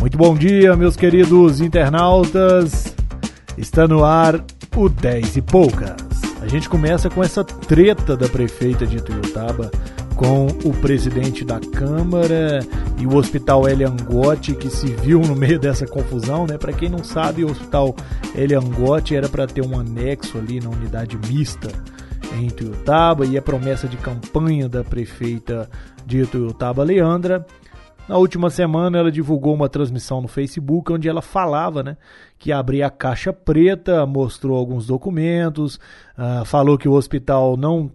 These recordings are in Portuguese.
Muito bom dia, meus queridos internautas. Está no ar o 10 e poucas. A gente começa com essa treta da prefeita de Ituiutaba com o presidente da Câmara e o Hospital Eliangote que se viu no meio dessa confusão, né? Para quem não sabe, o Hospital Eliangote era para ter um anexo ali na unidade mista em Ituiutaba e a promessa de campanha da prefeita de Ituiutaba, Leandra, na última semana ela divulgou uma transmissão no Facebook onde ela falava, né, que abria a caixa preta, mostrou alguns documentos, uh, falou que o hospital não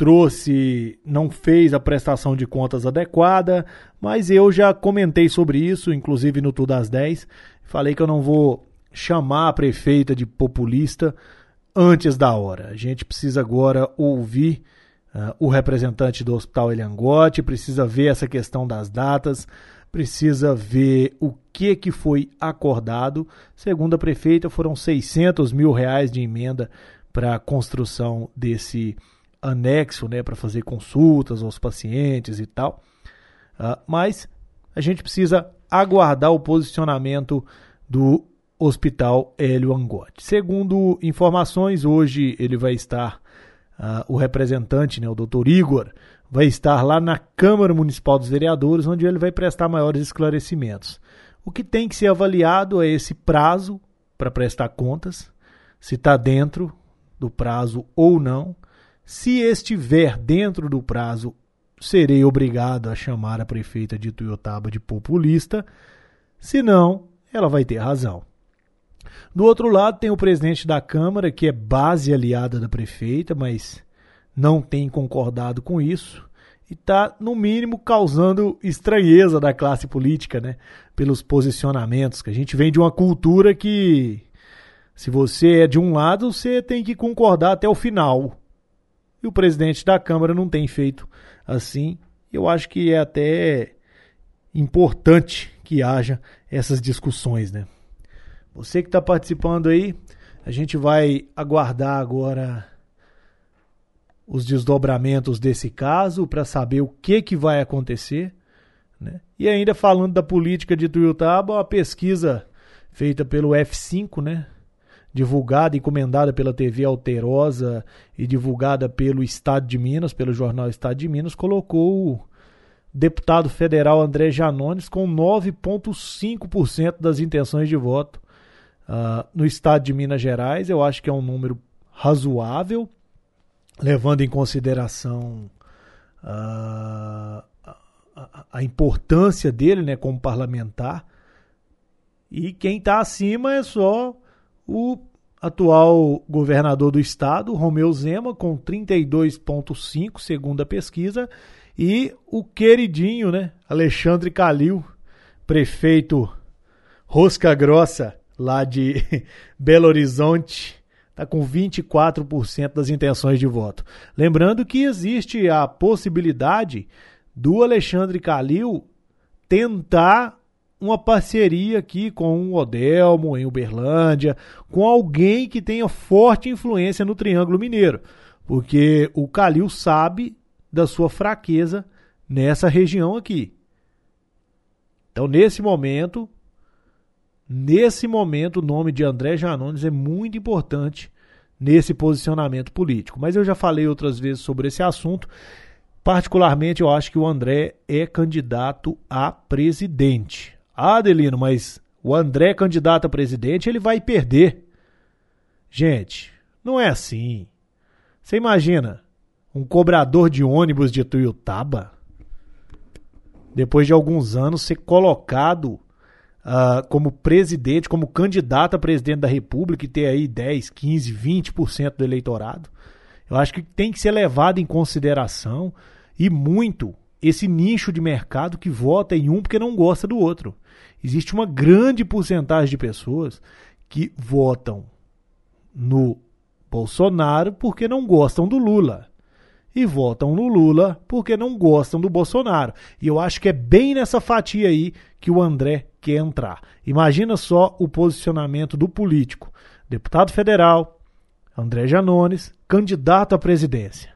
trouxe, não fez a prestação de contas adequada, mas eu já comentei sobre isso, inclusive no Tudo às 10. Falei que eu não vou chamar a prefeita de populista antes da hora. A gente precisa agora ouvir Uh, o representante do Hospital Eliangote precisa ver essa questão das datas, precisa ver o que, que foi acordado. Segundo a prefeita, foram 600 mil reais de emenda para a construção desse anexo, né, para fazer consultas aos pacientes e tal. Uh, mas a gente precisa aguardar o posicionamento do Hospital Hélio Angote. Segundo informações, hoje ele vai estar uh, o representante, né, o doutor Igor, vai estar lá na Câmara Municipal dos Vereadores, onde ele vai prestar maiores esclarecimentos. O que tem que ser avaliado é esse prazo para prestar contas, se está dentro do prazo ou não. Se estiver dentro do prazo, serei obrigado a chamar a prefeita de Tuiutaba de populista. Se não, ela vai ter razão. Do outro lado, tem o presidente da Câmara, que é base aliada da prefeita, mas não tem concordado com isso e está, no mínimo, causando estranheza da classe política, né? Pelos posicionamentos, que a gente vem de uma cultura que, se você é de um lado, você tem que concordar até o final. E o presidente da Câmara não tem feito assim. Eu acho que é até importante que haja essas discussões, né? Você que está participando aí, a gente vai aguardar agora os desdobramentos desse caso para saber o que, que vai acontecer. Né? E ainda falando da política de Tuiutaba, a pesquisa feita pelo F5, né? divulgada e encomendada pela TV Alterosa e divulgada pelo Estado de Minas, pelo jornal Estado de Minas, colocou o deputado federal André Janones com 9,5% das intenções de voto Uh, no estado de Minas Gerais, eu acho que é um número razoável, levando em consideração uh, a, a, importância dele né, como parlamentar. E quem está acima é só o atual governador do estado, Romeu Zema, com 32,5, segundo a pesquisa, e o queridinho, né, Alexandre Calil, prefeito Rosca Grossa, lá de Belo Horizonte, está com 24% das intenções de voto. Lembrando que existe a possibilidade do Alexandre Calil tentar uma parceria aqui com o Odelmo em Uberlândia, com alguém que tenha forte influência no Triângulo Mineiro, porque o Calil sabe da sua fraqueza nessa região aqui. Então, nesse momento, Nesse momento, o nome de André Janones é muito importante nesse posicionamento político. Mas eu já falei outras vezes sobre esse assunto. Particularmente, eu acho que o André é candidato a presidente. Ah, Adelino, mas o André candidato a presidente, ele vai perder. Gente, não é assim. Você imagina um cobrador de ônibus de Tuiutaba, depois de alguns anos, ser colocado uh, como presidente, como candidato a presidente da República e ter aí 10, 15, 20% do eleitorado. Eu acho que tem que ser levado em consideração e muito esse nicho de mercado que vota em um porque não gosta do outro. Existe uma grande porcentagem de pessoas que votam no Bolsonaro porque não gostam do Lula. E votam no Lula porque não gostam do Bolsonaro. E eu acho que é bem nessa fatia aí que o André quer entrar. Imagina só o posicionamento do político. Deputado federal, André Janones, candidato à presidência.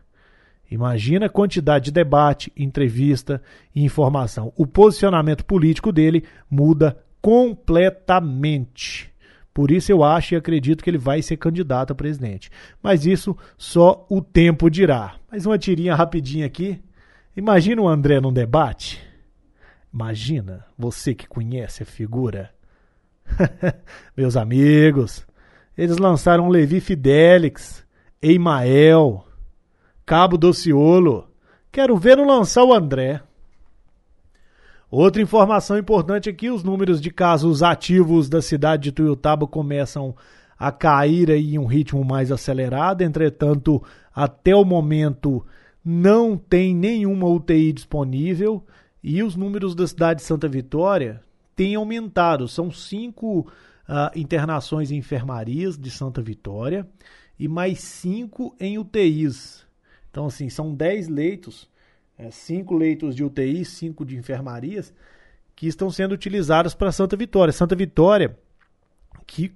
Imagina a quantidade de debate, entrevista e informação. O posicionamento político dele muda completamente. Por isso eu acho e acredito que ele vai ser candidato a presidente. Mas isso só o tempo dirá. Mais uma tirinha rapidinha aqui. Imagina o André num debate. Imagina, você que conhece a figura. Meus amigos, eles lançaram Levi Fidelix, Eimael, Cabo Dociolo. Quero ver no lançar o André. Outra informação importante aqui, os números de casos ativos da cidade de Tuiutaba começam a cair aí em um ritmo mais acelerado, entretanto, até o momento não tem nenhuma UTI disponível e os números da cidade de Santa Vitória têm aumentado. São cinco uh, internações em enfermarias de Santa Vitória e mais cinco em UTIs. Então, assim, são dez leitos é, cinco leitos de UTI, cinco de enfermarias, que estão sendo utilizados para Santa Vitória. Santa Vitória, que,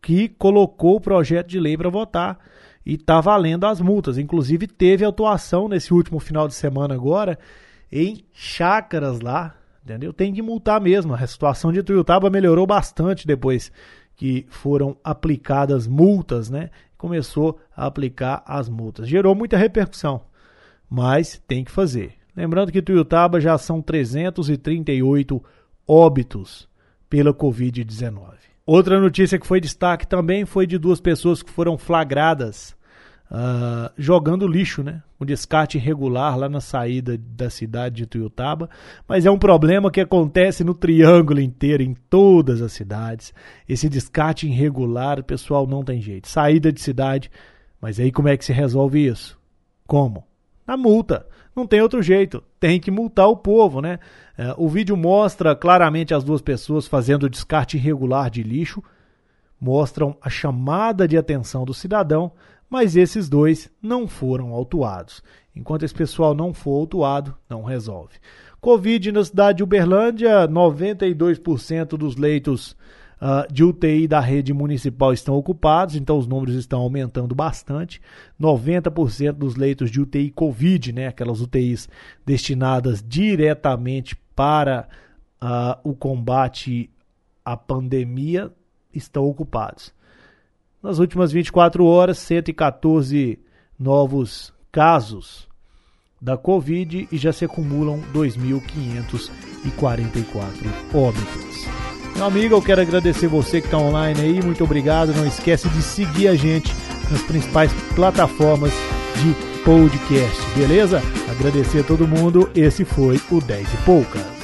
que colocou o projeto de lei para votar e está valendo as multas. Inclusive, teve atuação nesse último final de semana agora em chácaras lá, entendeu? Tem que multar mesmo. A situação de Tuiutaba melhorou bastante depois que foram aplicadas multas, né? Começou a aplicar as multas. Gerou muita repercussão mas tem que fazer. Lembrando que Tuiutaba já são 338 óbitos pela Covid-19. Outra notícia que foi destaque também foi de duas pessoas que foram flagradas uh, jogando lixo, né? Um descarte irregular lá na saída da cidade de Tuiutaba. Mas é um problema que acontece no triângulo inteiro, em todas as cidades. Esse descarte irregular, pessoal não tem jeito. Saída de cidade, mas aí como é que se resolve isso? Como? Na multa. Não tem outro jeito, tem que multar o povo, né? É, o vídeo mostra claramente as duas pessoas fazendo descarte irregular de lixo, mostram a chamada de atenção do cidadão, mas esses dois não foram autuados. Enquanto esse pessoal não for autuado, não resolve. Covid na cidade de Uberlândia, 92% dos leitos uh, de UTI da rede municipal estão ocupados, então os números estão aumentando bastante. 90% dos leitos de UTI Covid, né, aquelas UTIs destinadas diretamente para uh, o combate à pandemia, estão ocupados. Nas últimas 24 horas, 114 novos casos da Covid e já se acumulam 2.544 óbitos. Meu amigo, eu quero agradecer você que está online aí, muito obrigado. Não esquece de seguir a gente nas principais plataformas de podcast, beleza? Agradecer a todo mundo, esse foi o 10 e Poucas.